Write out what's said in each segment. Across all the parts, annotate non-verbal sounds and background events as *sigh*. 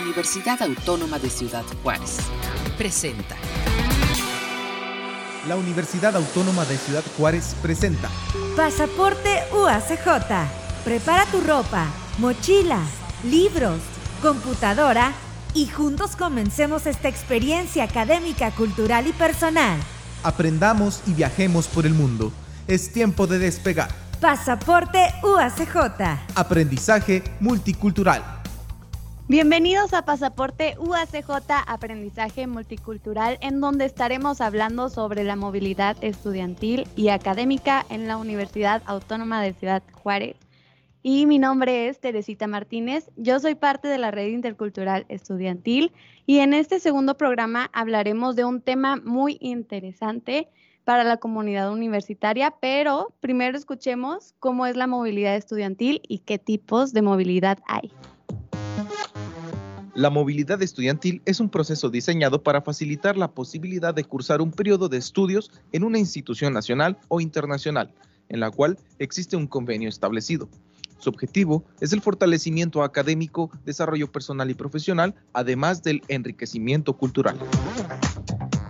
Universidad Autónoma de Ciudad Juárez. Presenta. La Universidad Autónoma de Ciudad Juárez presenta. Pasaporte UACJ. Prepara tu ropa, mochila, libros, computadora y juntos comencemos esta experiencia académica, cultural y personal. Aprendamos y viajemos por el mundo. Es tiempo de despegar. Pasaporte UACJ. Aprendizaje multicultural. Bienvenidos a Pasaporte UACJ Aprendizaje Multicultural, en donde estaremos hablando sobre la movilidad estudiantil y académica en la Universidad Autónoma de Ciudad Juárez. Y mi nombre es Teresita Martínez, yo soy parte de la Red Intercultural Estudiantil y en este segundo programa hablaremos de un tema muy interesante para la comunidad universitaria, pero primero escuchemos cómo es la movilidad estudiantil y qué tipos de movilidad hay. La movilidad estudiantil es un proceso diseñado para facilitar la posibilidad de cursar un periodo de estudios en una institución nacional o internacional, en la cual existe un convenio establecido. Su objetivo es el fortalecimiento académico, desarrollo personal y profesional, además del enriquecimiento cultural.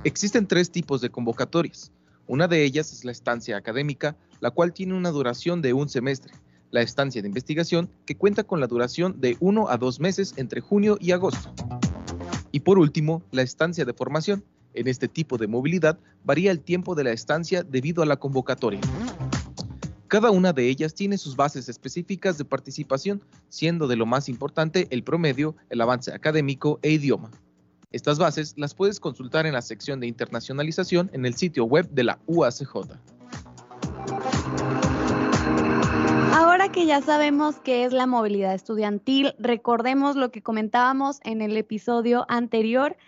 Existen tres tipos de convocatorias. Una de ellas es la estancia académica, la cual tiene una duración de un semestre la estancia de investigación, que cuenta con la duración de uno a dos meses entre junio y agosto. Y por último, la estancia de formación. En este tipo de movilidad varía el tiempo de la estancia debido a la convocatoria. Cada una de ellas tiene sus bases específicas de participación, siendo de lo más importante el promedio, el avance académico e idioma. Estas bases las puedes consultar en la sección de internacionalización en el sitio web de la UACJ. Que ya sabemos qué es la movilidad estudiantil, recordemos lo que comentábamos en el episodio anterior,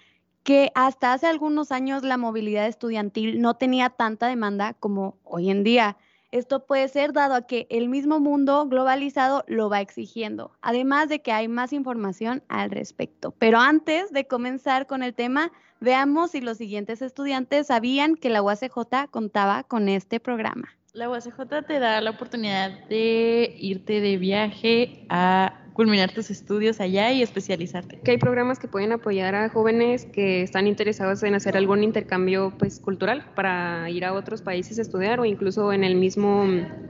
que hasta hace algunos años la movilidad estudiantil no tenía tanta demanda como hoy en día. Esto puede ser dado a que el mismo mundo globalizado lo va exigiendo, además de que hay más información al respecto. Pero antes de comenzar con el tema, veamos si los siguientes estudiantes sabían que la UACJ contaba con este programa. La UACJ te da la oportunidad de irte de viaje a culminar tus estudios allá y especializarte. Que hay programas que pueden apoyar a jóvenes que están interesados en hacer algún intercambio pues cultural para ir a otros países a estudiar o incluso en el mismo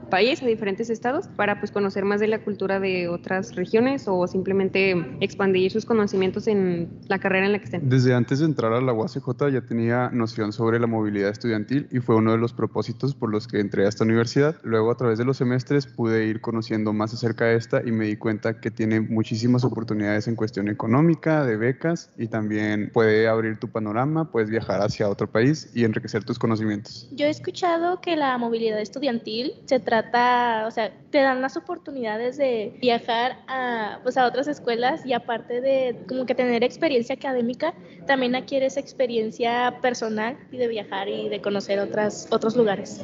país, a diferentes estados, para pues conocer más de la cultura de otras regiones o simplemente expandir sus conocimientos en la carrera en la que estén. Desde antes de entrar a la UACJ ya tenía noción sobre la movilidad estudiantil y fue uno de los propósitos por los que entré a esta universidad. Luego a través de los semestres pude ir conociendo más acerca de esta y me di cuenta que tiene muchísimas oportunidades en cuestión económica, de becas y también puede abrir tu panorama, puedes viajar hacia otro país y enriquecer tus conocimientos. Yo he escuchado que la movilidad estudiantil se trata, o sea, te dan las oportunidades de viajar a, pues, a otras escuelas y aparte de como que tener experiencia académica, también adquieres experiencia personal y de viajar y de conocer otras, otros lugares.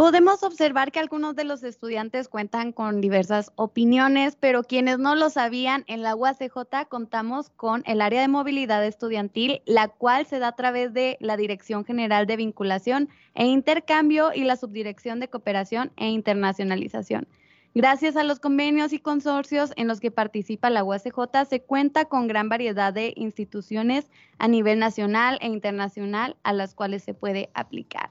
Podemos observar que algunos de los estudiantes cuentan con diversas opiniones, pero quienes no lo sabían, en la UACJ contamos con el área de movilidad estudiantil, la cual se da a través de la Dirección General de Vinculación e Intercambio y la Subdirección de Cooperación e Internacionalización. Gracias a los convenios y consorcios en los que participa la UACJ, se cuenta con gran variedad de instituciones a nivel nacional e internacional a las cuales se puede aplicar.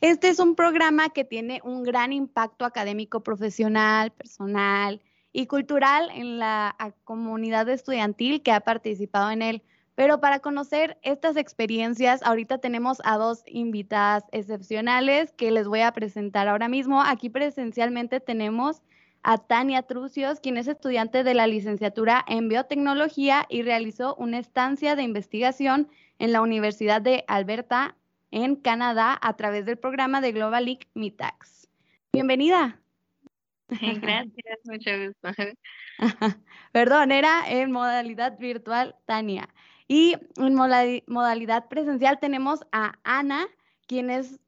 Este es un programa que tiene un gran impacto académico, profesional, personal y cultural en la comunidad estudiantil que ha participado en él. Pero para conocer estas experiencias, ahorita tenemos a dos invitadas excepcionales que les voy a presentar ahora mismo. Aquí presencialmente tenemos a Tania Trucios, quien es estudiante de la licenciatura en biotecnología y realizó una estancia de investigación en la Universidad de Alberta en Canadá a través del programa de Global League Mitax. Bienvenida. *laughs* Gracias, mucho gusto. *laughs* Perdón, era en modalidad virtual, Tania. Y en modalidad presencial tenemos a Ana, quien es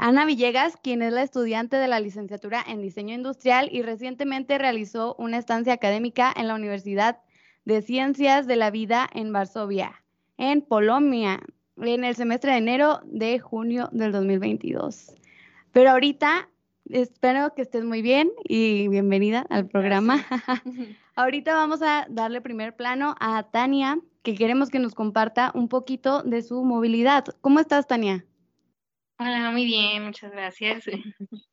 Ana Villegas, quien es la estudiante de la licenciatura en diseño industrial y recientemente realizó una estancia académica en la Universidad de Ciencias de la Vida en Varsovia, en Polonia, en el semestre de enero de junio del 2022. Pero ahorita espero que estés muy bien y bienvenida al programa. *laughs* ahorita vamos a darle primer plano a Tania, que queremos que nos comparta un poquito de su movilidad. ¿Cómo estás, Tania? Hola, muy bien, muchas gracias. *laughs*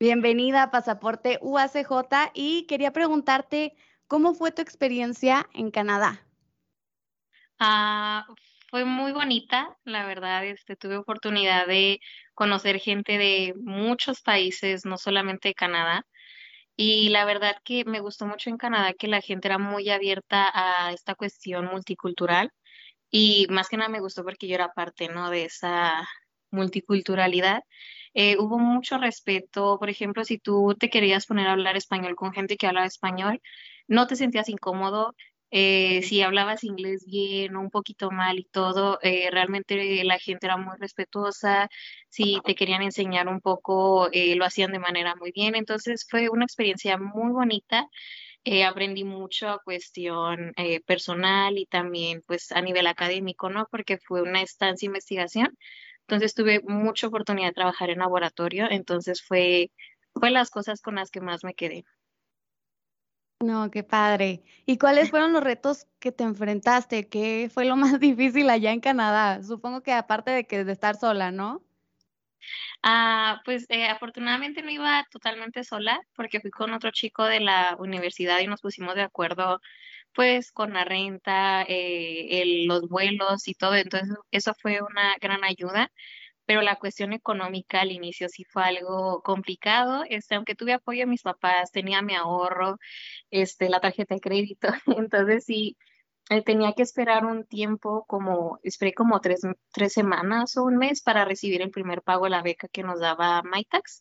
Bienvenida a Pasaporte UACJ y quería preguntarte, ¿cómo fue tu experiencia en Canadá? Ah, fue muy bonita, la verdad, este, tuve oportunidad de conocer gente de muchos países, no solamente Canadá. Y la verdad que me gustó mucho en Canadá que la gente era muy abierta a esta cuestión multicultural y más que nada me gustó porque yo era parte, ¿no? de esa multiculturalidad. Eh, hubo mucho respeto, por ejemplo, si tú te querías poner a hablar español con gente que hablaba español, no te sentías incómodo, eh, si hablabas inglés bien o un poquito mal y todo, eh, realmente la gente era muy respetuosa, si te querían enseñar un poco, eh, lo hacían de manera muy bien, entonces fue una experiencia muy bonita. aprendí mucho a cuestión personal y también pues a nivel académico, ¿no? Porque fue una estancia de investigación. Entonces tuve mucha oportunidad de trabajar en laboratorio, entonces fue, fue las cosas con las que más me quedé. No, qué padre. ¿Y cuáles *laughs* fueron los retos que te enfrentaste? ¿Qué fue lo más *laughs* difícil allá en Canadá? Supongo que aparte de que de estar sola, ¿no? Ah, pues eh, afortunadamente no iba totalmente sola porque fui con otro chico de la universidad y nos pusimos de acuerdo pues con la renta, eh, el, los vuelos y todo. Entonces eso fue una gran ayuda pero la cuestión económica al inicio sí fue algo complicado, este, aunque tuve apoyo de mis papás, tenía mi ahorro, este, la tarjeta de crédito, *laughs* entonces sí, eh, tenía que esperar un tiempo, como, esperé como tres, tres semanas o un mes para recibir el primer pago de la beca que nos daba MyTax.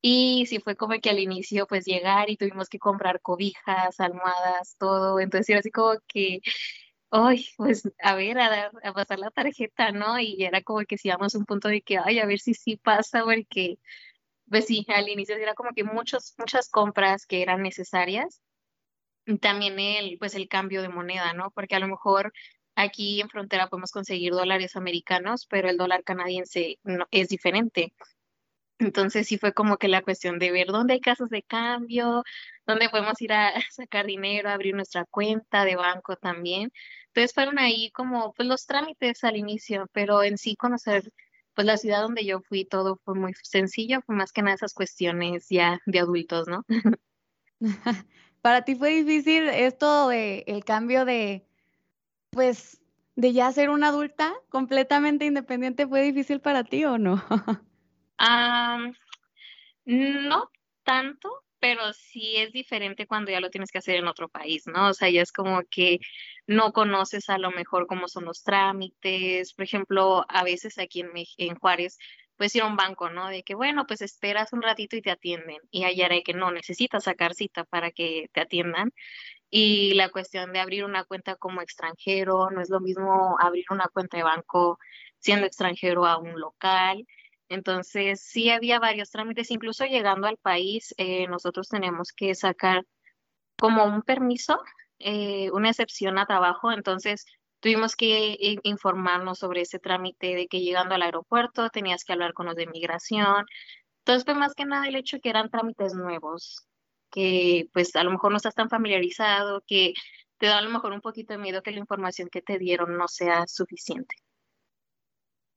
Y sí fue como que al inicio pues llegar y tuvimos que comprar cobijas, almohadas, todo. Entonces era así como que ay, pues a ver, a, dar, a pasar la tarjeta, ¿no? Y era como que si íbamos a un punto de que, ay, a ver si sí pasa, porque, pues sí, al inicio era como que muchos, muchas compras que eran necesarias. Y también el, pues el cambio de moneda, ¿no? Porque a lo mejor aquí en frontera podemos conseguir dólares americanos, pero el dólar canadiense no, es diferente. Entonces sí fue como que la cuestión de ver dónde hay casas de cambio, dónde podemos ir a *laughs* sacar dinero, abrir nuestra cuenta de banco también. Entonces fueron ahí como pues los trámites al inicio, pero en sí conocer pues la ciudad donde yo fui todo fue muy sencillo, fue más que nada esas cuestiones ya de adultos, ¿no? *laughs* *laughs* Para ti fue difícil esto de el cambio de pues de ya ser una adulta completamente independiente, ¿fue difícil para ti o no? No tanto, pero sí es diferente cuando ya lo tienes que hacer en otro país, ¿no? O sea, ya es como que no conoces a lo mejor cómo son los trámites. Por ejemplo, a veces aquí en, en Juárez, pues ir a un banco, ¿no? De que, bueno, pues esperas un ratito y te atienden. Y allá era que no, necesitas sacar cita para que te atiendan. Y la cuestión de abrir una cuenta como extranjero, no es lo mismo abrir una cuenta de banco siendo extranjero a un local. Entonces, sí había varios trámites, incluso llegando al país, eh, nosotros tenemos que sacar como un permiso, eh, una excepción a trabajo, entonces tuvimos que informarnos sobre ese trámite de que llegando al aeropuerto tenías que hablar con los de migración. Entonces fue más que nada el hecho que eran trámites nuevos, que pues a lo mejor no estás tan familiarizado, que te da a lo mejor un poquito de miedo que la información que te dieron no sea suficiente.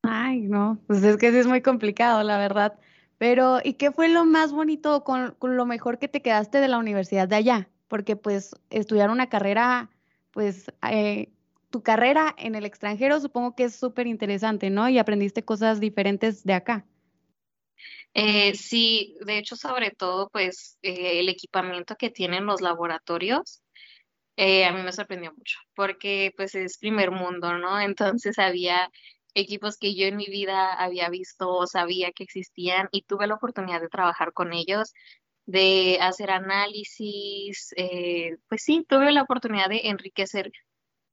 Ay, no, pues es que sí es muy complicado, la verdad. Pero, ¿y qué fue lo más bonito con, lo mejor que te quedaste de la universidad de allá? Porque pues estudiar una carrera, pues eh, tu carrera en el extranjero supongo que es súper interesante, ¿no? Y aprendiste cosas diferentes de acá. Eh, sí, de hecho, sobre todo, pues eh, el equipamiento que tienen los laboratorios, a mí me sorprendió mucho, porque pues es primer mundo, ¿no? Entonces había equipos que yo en mi vida había visto o sabía que existían y tuve la oportunidad de trabajar con ellos, de hacer análisis, eh, pues sí, tuve la oportunidad de enriquecer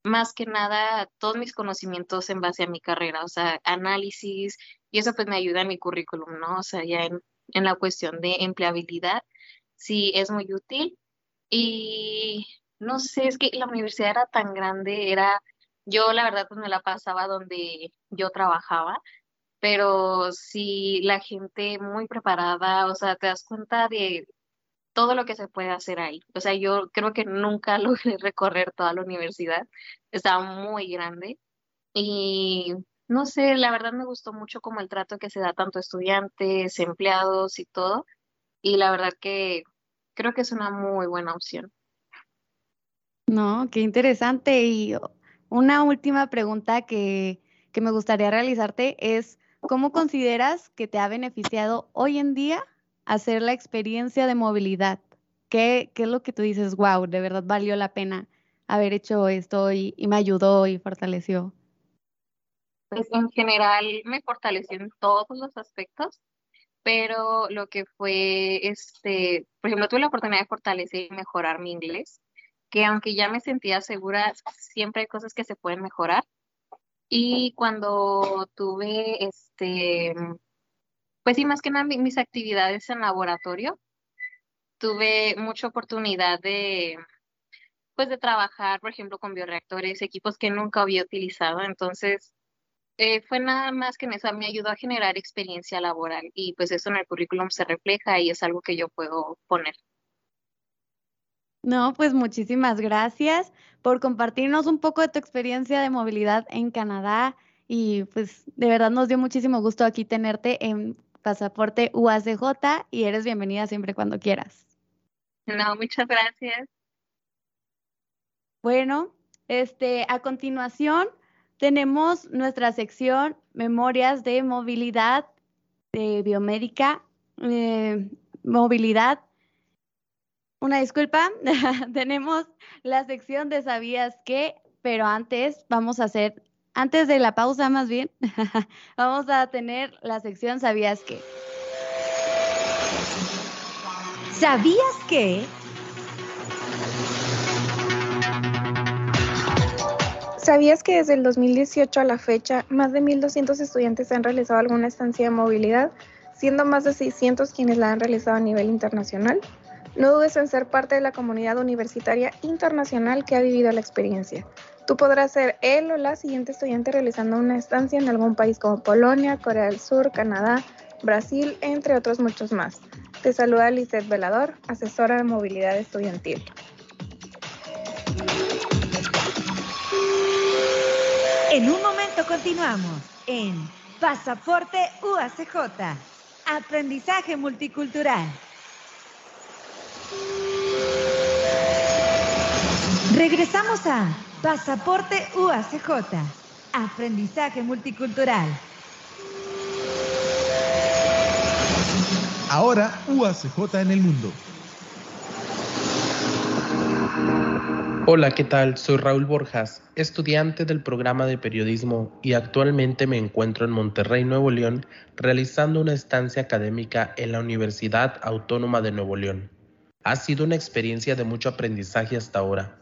más que nada todos mis conocimientos en base a mi carrera, o sea, análisis, y eso pues me ayuda en mi currículum, ¿no? O sea, ya en, en la cuestión de empleabilidad, sí es muy útil. Y no sé, es que la universidad era tan grande, era yo la verdad pues me la pasaba donde yo trabajaba, pero sí la gente muy preparada, o sea, te das cuenta de todo lo que se puede hacer ahí. O sea, yo creo que nunca *laughs* logré recorrer toda la universidad, estaba muy grande y no sé, la verdad me gustó mucho como el trato que se da tanto estudiantes, empleados y todo, y la verdad que creo que es una muy buena opción. No, qué interesante. Y una última pregunta que, que me gustaría realizarte es, ¿cómo consideras que te ha beneficiado hoy en día hacer la experiencia de movilidad? ¿Qué, qué es lo que tú dices, wow, de verdad valió la pena haber hecho esto y, y me ayudó y fortaleció? Pues en general me fortaleció en todos los aspectos, pero lo que fue, este, por ejemplo, tuve la oportunidad de fortalecer y mejorar mi inglés, que aunque ya me sentía segura, siempre hay cosas que se pueden mejorar. Y cuando tuve, este, pues sí, más que nada mis actividades en laboratorio, tuve mucha oportunidad de, pues de trabajar, por ejemplo, con bioreactores, equipos que nunca había utilizado. Entonces, eh, fue nada más que en eso, me ayudó a generar experiencia laboral y pues eso en el currículum se refleja y es algo que yo puedo poner. No, pues muchísimas gracias por compartirnos un poco de tu experiencia de movilidad en Canadá y pues de verdad nos dio muchísimo gusto aquí tenerte en pasaporte UACJ y eres bienvenida siempre cuando quieras. No, muchas gracias. Bueno, este, a continuación tenemos nuestra sección Memorias de Movilidad de Biomédica, eh, Movilidad. Una disculpa, *laughs* tenemos la sección de Sabías qué, pero antes vamos a hacer antes de la pausa más bien, *laughs* vamos a tener la sección ¿Sabías qué? ¿Sabías qué? ¿Sabías que desde el 2018 a la fecha, más de 1.200 estudiantes han realizado alguna estancia de movilidad, siendo más de 600 quienes la han realizado a nivel internacional? No dudes en ser parte de la comunidad universitaria internacional que ha vivido la experiencia. Tú podrás ser él o la siguiente estudiante realizando una estancia en algún país como Polonia, Corea del Sur, Canadá, Brasil, entre otros muchos más. Te saluda Lizeth Velador, asesora de movilidad estudiantil. En un momento continuamos en Pasaporte UACJ. Aprendizaje multicultural. Regresamos a Pasaporte UACJ. Aprendizaje multicultural. Ahora UACJ en el mundo. Hola, ¿qué tal? Soy Raúl Borjas, estudiante del programa de periodismo y actualmente me encuentro en Monterrey, Nuevo León, realizando una estancia académica en la Universidad Autónoma de Nuevo León. Ha sido una experiencia de mucho aprendizaje hasta ahora.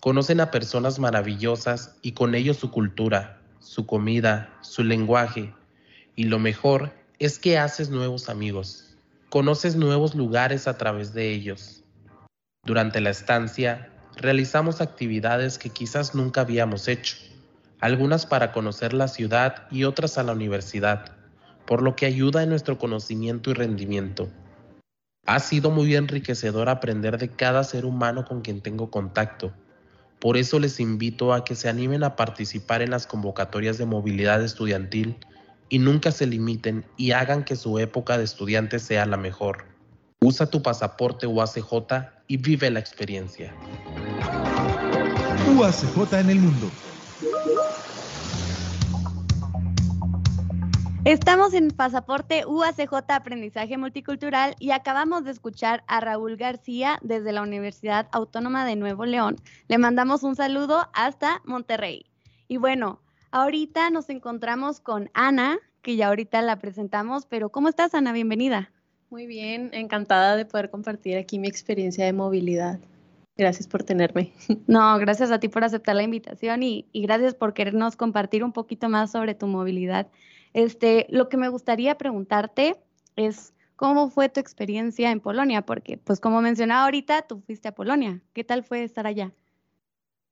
Conocen a personas maravillosas y con ellos su cultura, su comida, su lenguaje. Y lo mejor es que haces nuevos amigos. Conoces nuevos lugares a través de ellos. Durante la estancia, realizamos actividades que quizás nunca habíamos hecho, algunas para conocer la ciudad y otras a la universidad, por lo que ayuda en nuestro conocimiento y rendimiento. Ha sido muy enriquecedor aprender de cada ser humano con quien tengo contacto por eso les invito a que se animen a participar en las convocatorias de movilidad estudiantil y nunca se limiten y hagan que su época de estudiante sea la mejor. Usa tu pasaporte UACJ y vive la experiencia. UACJ en el mundo. Estamos en Pasaporte UACJ Aprendizaje Multicultural y acabamos de escuchar a Raúl García desde la Universidad Autónoma de Nuevo León. Le mandamos un saludo hasta Monterrey. Y bueno, ahorita nos encontramos con Ana, que ya ahorita la presentamos, pero ¿cómo estás Ana? Bienvenida. Muy bien, encantada de poder compartir aquí mi experiencia de movilidad. Gracias por tenerme. *laughs* No, gracias a ti por aceptar la invitación y, y gracias por querernos compartir un poquito más sobre tu movilidad. Este, lo que me gustaría preguntarte es cómo fue tu experiencia en Polonia, porque pues como mencionaba ahorita, tú fuiste a Polonia. ¿Qué tal fue estar allá?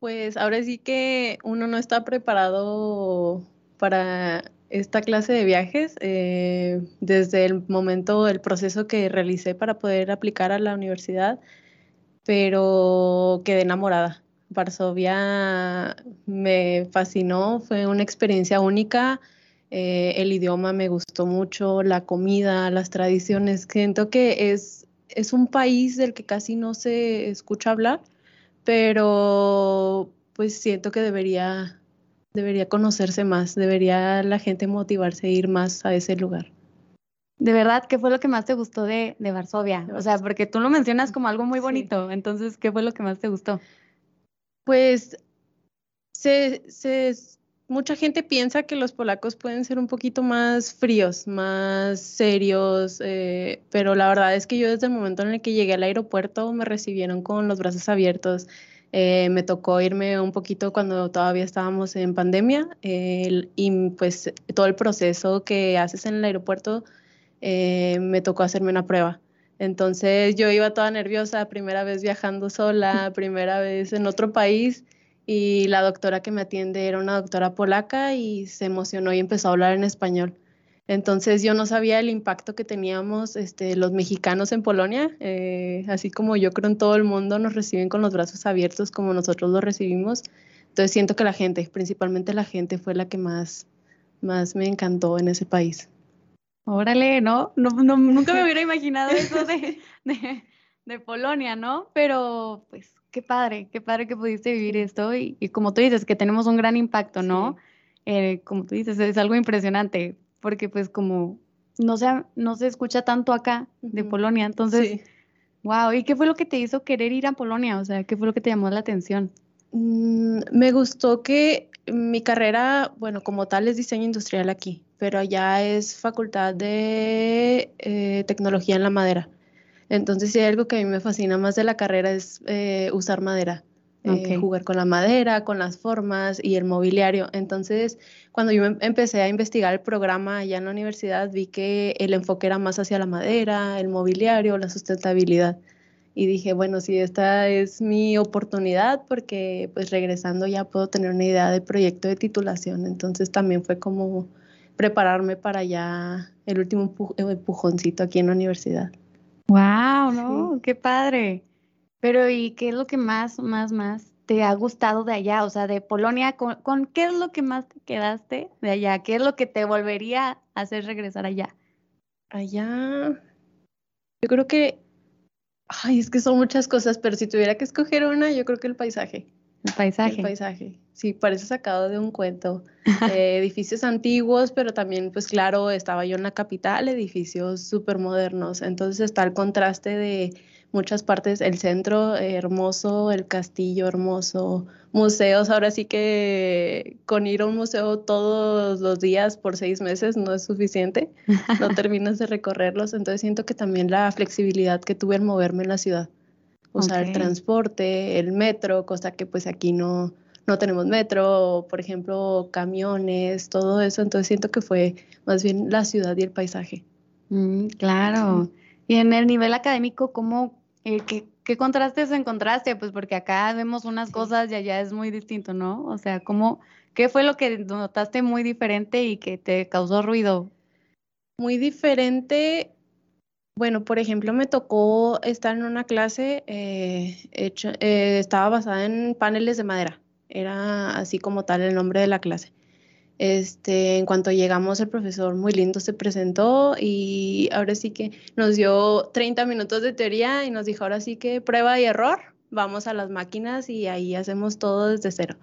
Pues ahora sí que uno no está preparado para esta clase de viajes eh, desde el momento, el proceso que realicé para poder aplicar a la universidad, pero quedé enamorada. Varsovia me fascinó, fue una experiencia única. Eh, el idioma me gustó mucho, la comida, las tradiciones. Siento que es, es un país del que casi no se escucha hablar, pero pues siento que debería, debería conocerse más, debería la gente motivarse a ir más a ese lugar. De verdad, ¿qué fue lo que más te gustó de, de Varsovia? O sea, porque tú lo mencionas como algo muy bonito, entonces, ¿qué fue lo que más te gustó? Pues se, se, mucha gente piensa que los polacos pueden ser un poquito más fríos, más serios, eh, pero la verdad es que yo desde el momento en el que llegué al aeropuerto me recibieron con los brazos abiertos. Eh, me tocó irme un poquito cuando todavía estábamos en pandemia y pues todo el proceso que haces en el aeropuerto eh, me tocó hacerme una prueba. Entonces yo iba toda nerviosa, primera vez viajando sola, *laughs* primera vez en otro país y la doctora que me atiende era una doctora polaca y se emocionó y empezó a hablar en español. Entonces yo no sabía el impacto que teníamos este, los mexicanos en Polonia, eh, así como yo creo en todo el mundo nos reciben con los brazos abiertos como nosotros los recibimos. Entonces siento que la gente, principalmente la gente, fue la que más, más me encantó en ese país. Órale, ¿no? no, nunca me *laughs* hubiera imaginado eso de, de, Polonia, ¿no? Pero pues qué padre, qué padre que pudiste vivir esto y, como tú dices, que tenemos un gran impacto, ¿no? Eh, como tú dices, es algo impresionante, porque pues como no se, no se escucha tanto acá de Polonia, entonces, wow, ¿y qué fue lo que te hizo querer ir a Polonia? O sea, ¿qué fue lo que te llamó la atención? Mm, me gustó que mi carrera, bueno, como tal es diseño industrial aquí, pero allá es facultad de eh, tecnología en la madera. Entonces, si hay algo que a mí me fascina más de la carrera es eh, usar madera, eh, jugar con la madera, con las formas y el mobiliario. Entonces, cuando yo em, empecé a investigar el programa allá en la universidad, vi que el enfoque era más hacia la madera, el mobiliario, la sustentabilidad. Y dije, bueno, si esta es mi oportunidad, porque pues regresando ya puedo tener una idea del proyecto de titulación. Entonces también fue como prepararme para ya el último empujoncito aquí en la universidad. Wow, ¿no? Qué padre. Pero ¿y qué es lo que más, más, más te ha gustado de allá? O sea, de Polonia, ¿con, qué es lo que más te quedaste de allá? ¿Qué es lo que te volvería a hacer regresar allá? Allá, yo creo que, ay, es que son muchas cosas, pero si tuviera que escoger una, yo creo que el paisaje. El paisaje. El paisaje. Sí, parece sacado de un cuento. *laughs* Eh, edificios antiguos, pero también, pues claro, estaba yo en la capital, edificios súper modernos. Entonces está el contraste de muchas partes, el centro hermoso, el castillo hermoso, museos. Ahora sí que con ir a un museo todos los días por seis meses no es suficiente, no *laughs* terminas de recorrerlos. Entonces siento que también la flexibilidad que tuve al moverme en la ciudad usar el transporte, el metro, cosa que pues aquí no, no tenemos metro, por ejemplo, camiones, todo eso. Entonces siento que fue más bien la ciudad y el paisaje. Mm, claro. Y en el nivel académico, ¿cómo, eh, qué, qué, contrastes encontraste? Pues porque acá vemos unas cosas y allá es muy distinto, ¿no? O sea, ¿cómo, ¿qué fue lo que notaste muy diferente y que te causó ruido? Muy diferente, bueno, por ejemplo, me tocó estar en una clase eh, eh, estaba basada en paneles de madera. Era así como tal el nombre de la clase. Este, en cuanto llegamos, el profesor muy lindo se presentó y ahora sí que nos dio 30 minutos de teoría y nos dijo, ahora sí que prueba y error, vamos a las máquinas y ahí hacemos todo desde cero.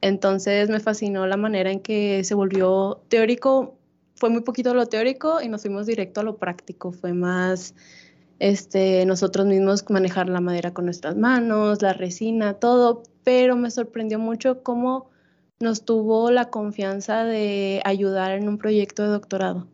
Entonces me fascinó la manera en que se volvió teórico fue muy poquito lo teórico y nos fuimos directo a lo práctico. Fue más este, nosotros mismos manejar la madera con nuestras manos, la resina, todo, pero me sorprendió mucho cómo nos tuvo la confianza de ayudar en un proyecto de doctorado.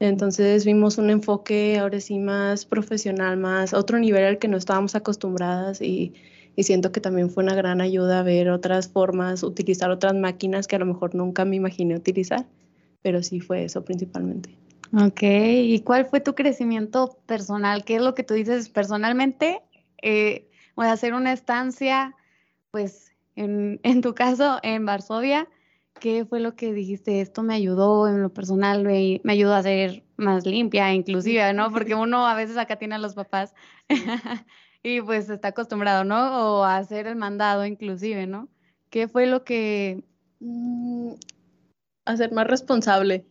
Entonces vimos un enfoque ahora sí más profesional, más otro nivel al que no estábamos acostumbradas y, y siento que también fue una gran ayuda ver otras formas, utilizar otras máquinas que a lo mejor nunca me imaginé utilizar pero sí fue eso principalmente. Ok, ¿y cuál fue tu crecimiento personal? ¿Qué es lo que tú dices personalmente? Eh, voy a hacer una estancia, pues en, en, tu caso, en Varsovia. ¿qué fue lo que dijiste? Esto me ayudó en lo personal, me, me ayudó a ser más limpia, inclusive, ¿no? *laughs* Porque uno a veces acá tiene a los papás *laughs* y pues está acostumbrado, ¿no? O a hacer el mandado, inclusive, ¿no? ¿Qué fue lo que... A ser más responsable.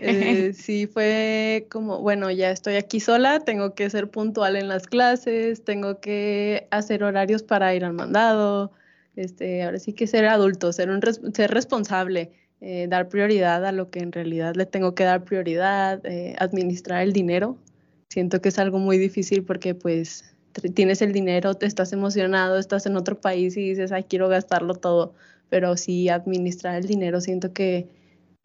Eh, sí, fue como, bueno, ya estoy aquí sola, tengo que ser puntual en las clases, tengo que hacer horarios para ir al mandado, este, ahora sí que ser adulto, ser, un, ser responsable, eh, dar prioridad a lo que en realidad le tengo que dar prioridad, eh, administrar el dinero. Siento que es algo muy difícil porque pues tienes el dinero, te estás emocionado, estás en otro país y dices, ay, quiero gastarlo todo, pero sí administrar el dinero siento que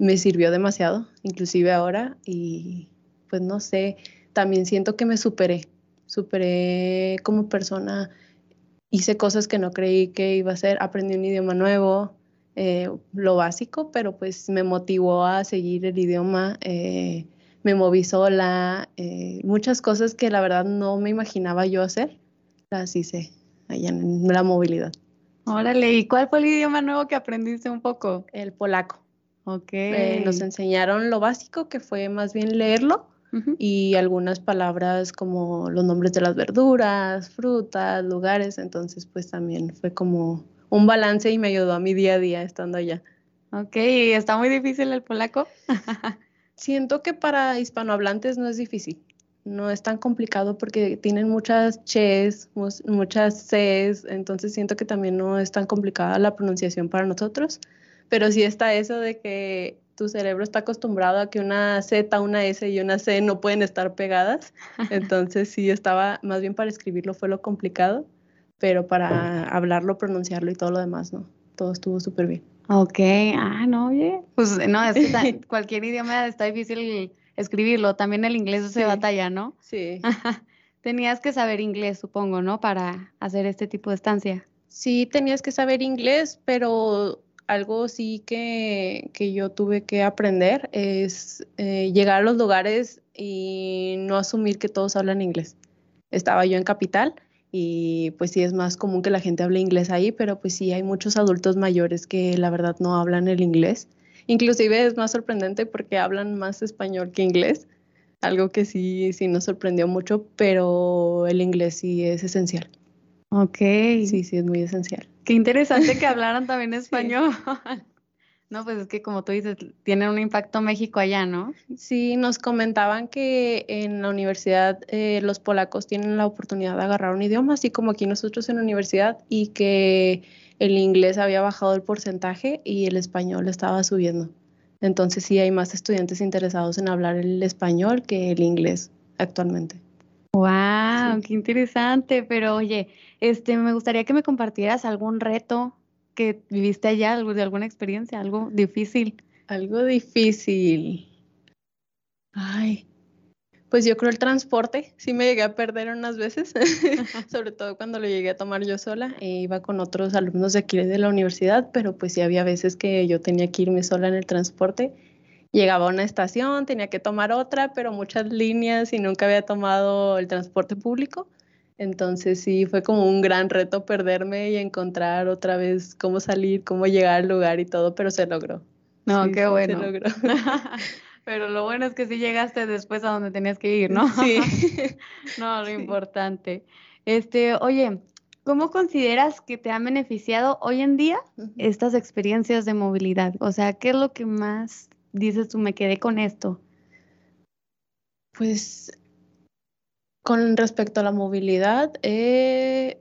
me sirvió demasiado, inclusive ahora, y pues no sé, también siento que me superé, superé como persona, hice cosas que no creí que iba a hacer, aprendí un idioma nuevo, eh, lo básico, pero pues me motivó a seguir el idioma, eh, me moví sola, eh, muchas cosas que la verdad no me imaginaba yo hacer, las hice allá en la movilidad. Órale, ¿y cuál fue el idioma nuevo que aprendiste un poco? El polaco. Eh, nos enseñaron lo básico, que fue más bien leerlo, y algunas palabras como los nombres de las verduras, frutas, lugares. Entonces, pues también fue como un balance y me ayudó a mi día a día estando allá. Ok, ¿y está muy difícil el polaco? *laughs* Siento que para hispanohablantes no es difícil. No es tan complicado porque tienen muchas ches, muchas cs, entonces siento que también no es tan complicada la pronunciación para nosotros pero sí está eso de que tu cerebro está acostumbrado a que una Z, una S y una C no pueden estar pegadas. *laughs* Entonces sí estaba, más bien para escribirlo fue lo complicado, pero para hablarlo, pronunciarlo y todo lo demás, ¿no? Todo estuvo súper bien. Ok, ah, no, oye, pues no, es que *laughs* cualquier idioma está difícil escribirlo, también el inglés se batalla, ¿no? Sí. *laughs* Tenías que saber inglés, supongo, ¿no? Para hacer este tipo de estancia. Sí, tenías que saber inglés, pero algo sí que, yo tuve que aprender es eh, llegar a los lugares y no asumir que todos hablan inglés. Estaba yo en Capital y pues sí es más común que la gente hable inglés ahí, pero pues sí hay muchos adultos mayores que la verdad no hablan el inglés. Inclusive es más sorprendente porque hablan más español que inglés, algo que sí, sí nos sorprendió mucho, pero el inglés sí es esencial. Ok. Sí, sí, es muy esencial. Qué interesante que *laughs* hablaran también español. *laughs* No, pues es que como tú dices, tienen un impacto México allá, ¿no? Sí, nos comentaban que en la universidad eh, los polacos tienen la oportunidad de agarrar un idioma, así como aquí nosotros en la universidad, y que el inglés había bajado el porcentaje y el español estaba subiendo. Entonces sí hay más estudiantes interesados en hablar el español que el inglés actualmente. Wow, qué interesante. Pero oye, este, me gustaría que me compartieras algún reto que viviste allá, algo de alguna experiencia, algo difícil. Algo difícil. Ay, pues yo creo el transporte, sí me llegué a perder unas veces, *laughs* sobre todo cuando lo llegué a tomar yo sola. E iba con otros alumnos de aquí de la universidad, pero pues sí había veces que yo tenía que irme sola en el transporte llegaba a una estación, tenía que tomar otra, pero muchas líneas y nunca había tomado el transporte público. Entonces sí, fue como un gran reto perderme y encontrar otra vez cómo salir, cómo llegar al lugar y todo, pero se logró. No, qué bueno. Se logró. *laughs* pero lo bueno es que sí llegaste después a donde tenías que ir, ¿no? *laughs* Sí. *laughs* no, lo importante. Este, oye, ¿cómo consideras que te han beneficiado hoy en día estas experiencias de movilidad? O sea, ¿qué es lo que más dices tú, me quedé con esto? Pues con respecto a la movilidad, eh,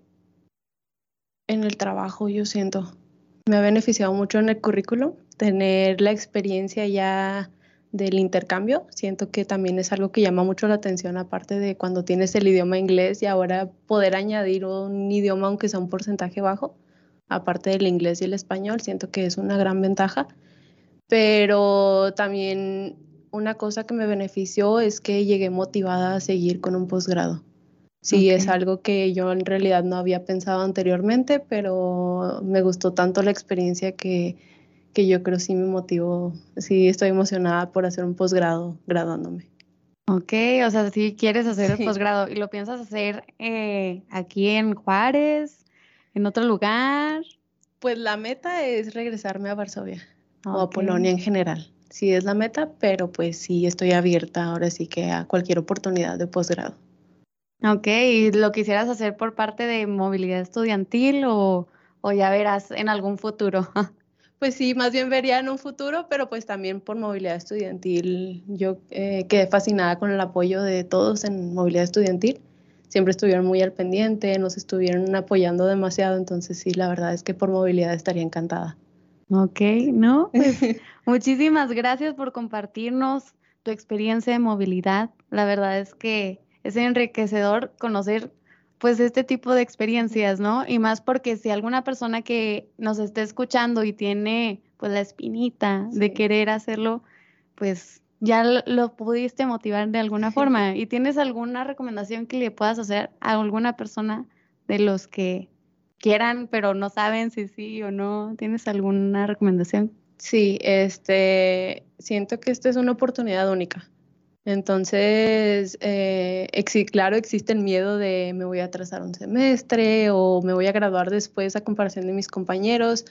en el trabajo yo siento, me ha beneficiado mucho en el currículo tener la experiencia ya del intercambio. Siento que también es algo que llama mucho la atención, aparte de cuando tienes el idioma inglés y ahora poder añadir un idioma aunque sea un porcentaje bajo, aparte del inglés y el español, siento que es una gran ventaja pero también una cosa que me benefició es que llegué motivada a seguir con un posgrado. Sí, es algo que yo en realidad no había pensado anteriormente, pero me gustó tanto la experiencia que, que yo creo sí me motivó, sí estoy emocionada por hacer un posgrado graduándome. Ok, o sea, si quieres hacer el posgrado y lo piensas hacer eh, aquí en Juárez, en otro lugar. Pues la meta es regresarme a Varsovia. O a Polonia en general. Sí es la meta, pero pues sí estoy abierta ahora sí que a cualquier oportunidad de posgrado. Ok, ¿y lo quisieras hacer por parte de movilidad estudiantil o, o ya verás en algún futuro? *laughs* Pues sí, más bien vería en un futuro, pero pues también por movilidad estudiantil. Yo eh, quedé fascinada con el apoyo de todos en movilidad estudiantil. Siempre estuvieron muy al pendiente, nos estuvieron apoyando demasiado, entonces sí, la verdad es que por movilidad estaría encantada. Ok, no, pues *laughs* muchísimas gracias por compartirnos tu experiencia de movilidad. La verdad es que es enriquecedor conocer pues este tipo de experiencias, ¿no? Y más porque si alguna persona que nos esté escuchando y tiene pues la espinita de querer hacerlo, pues ya lo, pudiste motivar de alguna *laughs* forma. ¿Y tienes alguna recomendación que le puedas hacer a alguna persona de los que quieran, pero no saben si sí o no? ¿Tienes alguna recomendación? Sí, este, siento que esta es una oportunidad única. Entonces, eh, claro, existe el miedo de me voy a atrasar un semestre o me voy a graduar después a comparación de mis compañeros,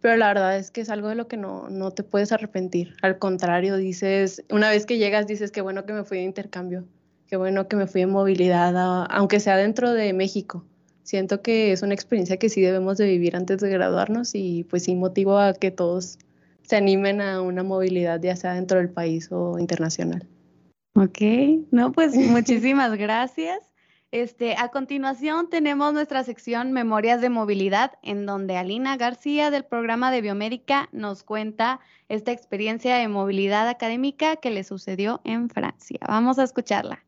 pero la verdad es que es algo de lo que no, no te puedes arrepentir. Al contrario, dices, una vez que llegas, dices, qué bueno que me fui de intercambio, qué bueno que me fui de movilidad, aunque sea dentro de México. Siento que es una experiencia que sí debemos de vivir antes de graduarnos y pues sí motivo a que todos se animen a una movilidad ya sea dentro del país o internacional. Ok, no, pues *laughs* muchísimas gracias. Este, a continuación tenemos nuestra sección Memorias de Movilidad, en donde Alina García del programa de Biomédica nos cuenta esta experiencia de movilidad académica que le sucedió en Francia. Vamos a escucharla.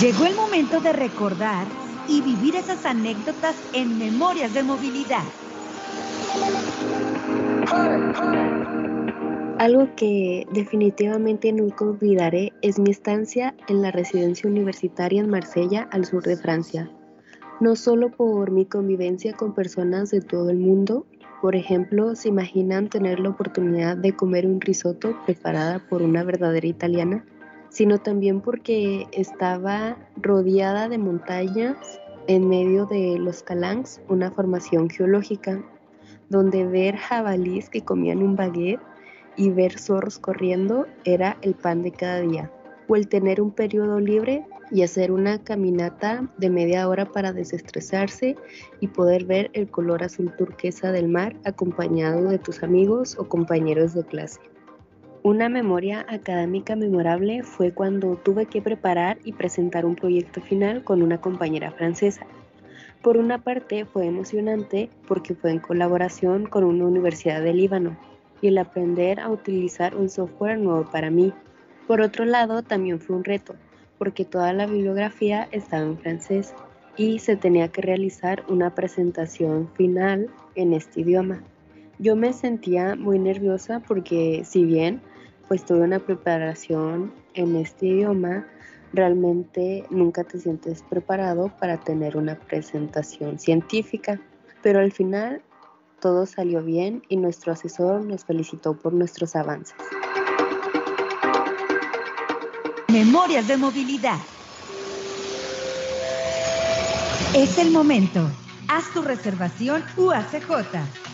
Llegó el momento de recordar y vivir esas anécdotas en Memorias de Movilidad. Algo que definitivamente nunca olvidaré es mi estancia en la residencia universitaria en Marsella, al sur de Francia. No solo por mi convivencia con personas de todo el mundo, por ejemplo, se imaginan tener la oportunidad de comer un risotto preparada por una verdadera italiana, sino también porque estaba rodeada de montañas en medio de los Calanques, una formación geológica, donde ver jabalís que comían un baguette y ver zorros corriendo era el pan de cada día, o el tener un periodo libre y hacer una caminata de media hora para desestresarse y poder ver el color azul turquesa del mar acompañado de tus amigos o compañeros de clase. Una memoria académica memorable fue cuando tuve que preparar y presentar un proyecto final con una compañera francesa. Por una parte fue emocionante porque fue en colaboración con una universidad del Líbano y el aprender a utilizar un software nuevo para mí. Por otro lado, también fue un reto, porque toda la bibliografía estaba en francés y se tenía que realizar una presentación final en este idioma. Yo me sentía muy nerviosa porque si bien pues tuve una preparación en este idioma, realmente nunca te sientes preparado para tener una presentación científica. Pero al final todo salió bien y nuestro asesor nos felicitó por nuestros avances. Memorias de movilidad. Es el momento. Haz tu reservación UACJ.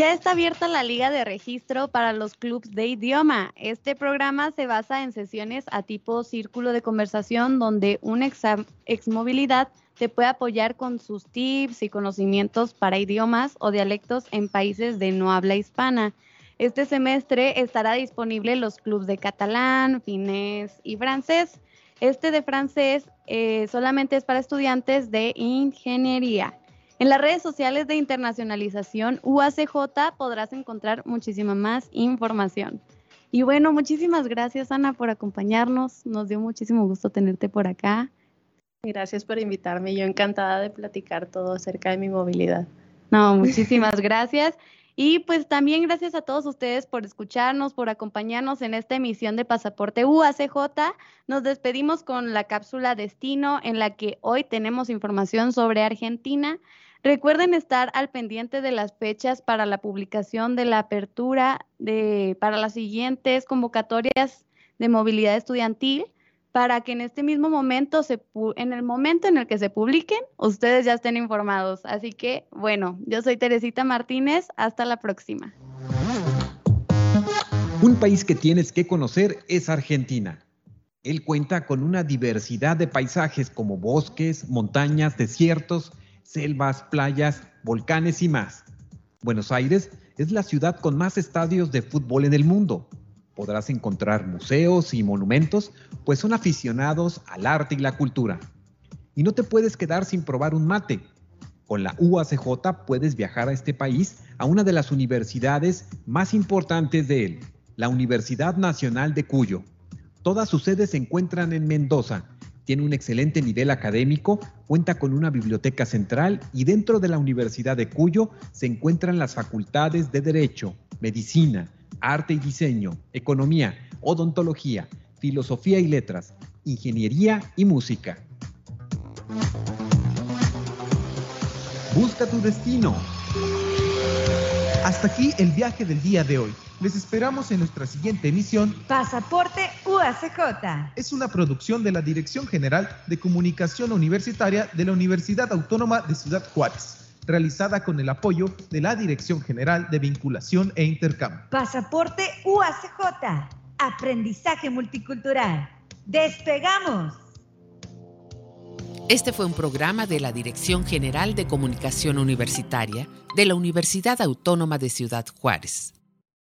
Ya está abierta la liga de registro para los clubs de idioma. Este programa se basa en sesiones a tipo círculo de conversación donde un ex, movilidad te puede apoyar con sus tips y conocimientos para idiomas o dialectos en países de no habla hispana. Este semestre estará disponible los clubs de catalán, finés y francés. Este de francés eh, solamente es para estudiantes de ingeniería. En las redes sociales de internacionalización UACJ podrás encontrar muchísima más información. Y bueno, muchísimas gracias Ana por acompañarnos. Nos dio muchísimo gusto tenerte por acá. Gracias por invitarme. Yo encantada de platicar todo acerca de mi movilidad. No, muchísimas *laughs* gracias. Y pues también gracias a todos ustedes por escucharnos, por acompañarnos en esta emisión de Pasaporte UACJ. Nos despedimos con la cápsula Destino en la que hoy tenemos información sobre Argentina. Recuerden estar al pendiente de las fechas para la publicación de la apertura de, para las siguientes convocatorias de movilidad estudiantil. para que en este mismo momento, se en el momento en el que se publiquen, ustedes ya estén informados. Así que, bueno, yo soy Teresita Martínez, hasta la próxima. Un país que tienes que conocer es Argentina. Él cuenta con una diversidad de paisajes como bosques, montañas, desiertos, selvas, playas, volcanes y más. Buenos Aires es la ciudad con más estadios de fútbol en el mundo. Podrás encontrar museos y monumentos, pues son aficionados al arte y la cultura. Y no te puedes quedar sin probar un mate. Con la UACJ puedes viajar a este país a una de las universidades más importantes de él, la Universidad Nacional de Cuyo. Todas sus sedes se encuentran en Mendoza. Tiene un excelente nivel académico, cuenta con una biblioteca central y dentro de la Universidad de Cuyo se encuentran las facultades de Derecho, Medicina, Arte y Diseño, Economía, Odontología, Filosofía y Letras, Ingeniería y Música. Busca tu destino. Hasta aquí el viaje del día de hoy. Les esperamos en nuestra siguiente emisión. Pasaporte UACJ. Es una producción de la Dirección General de Comunicación Universitaria de la Universidad Autónoma de Ciudad Juárez, realizada con el apoyo de la Dirección General de Vinculación e Intercambio. Pasaporte UACJ. Aprendizaje multicultural. ¡Despegamos! Este fue un programa de la Dirección General de Comunicación Universitaria de la Universidad Autónoma de Ciudad Juárez.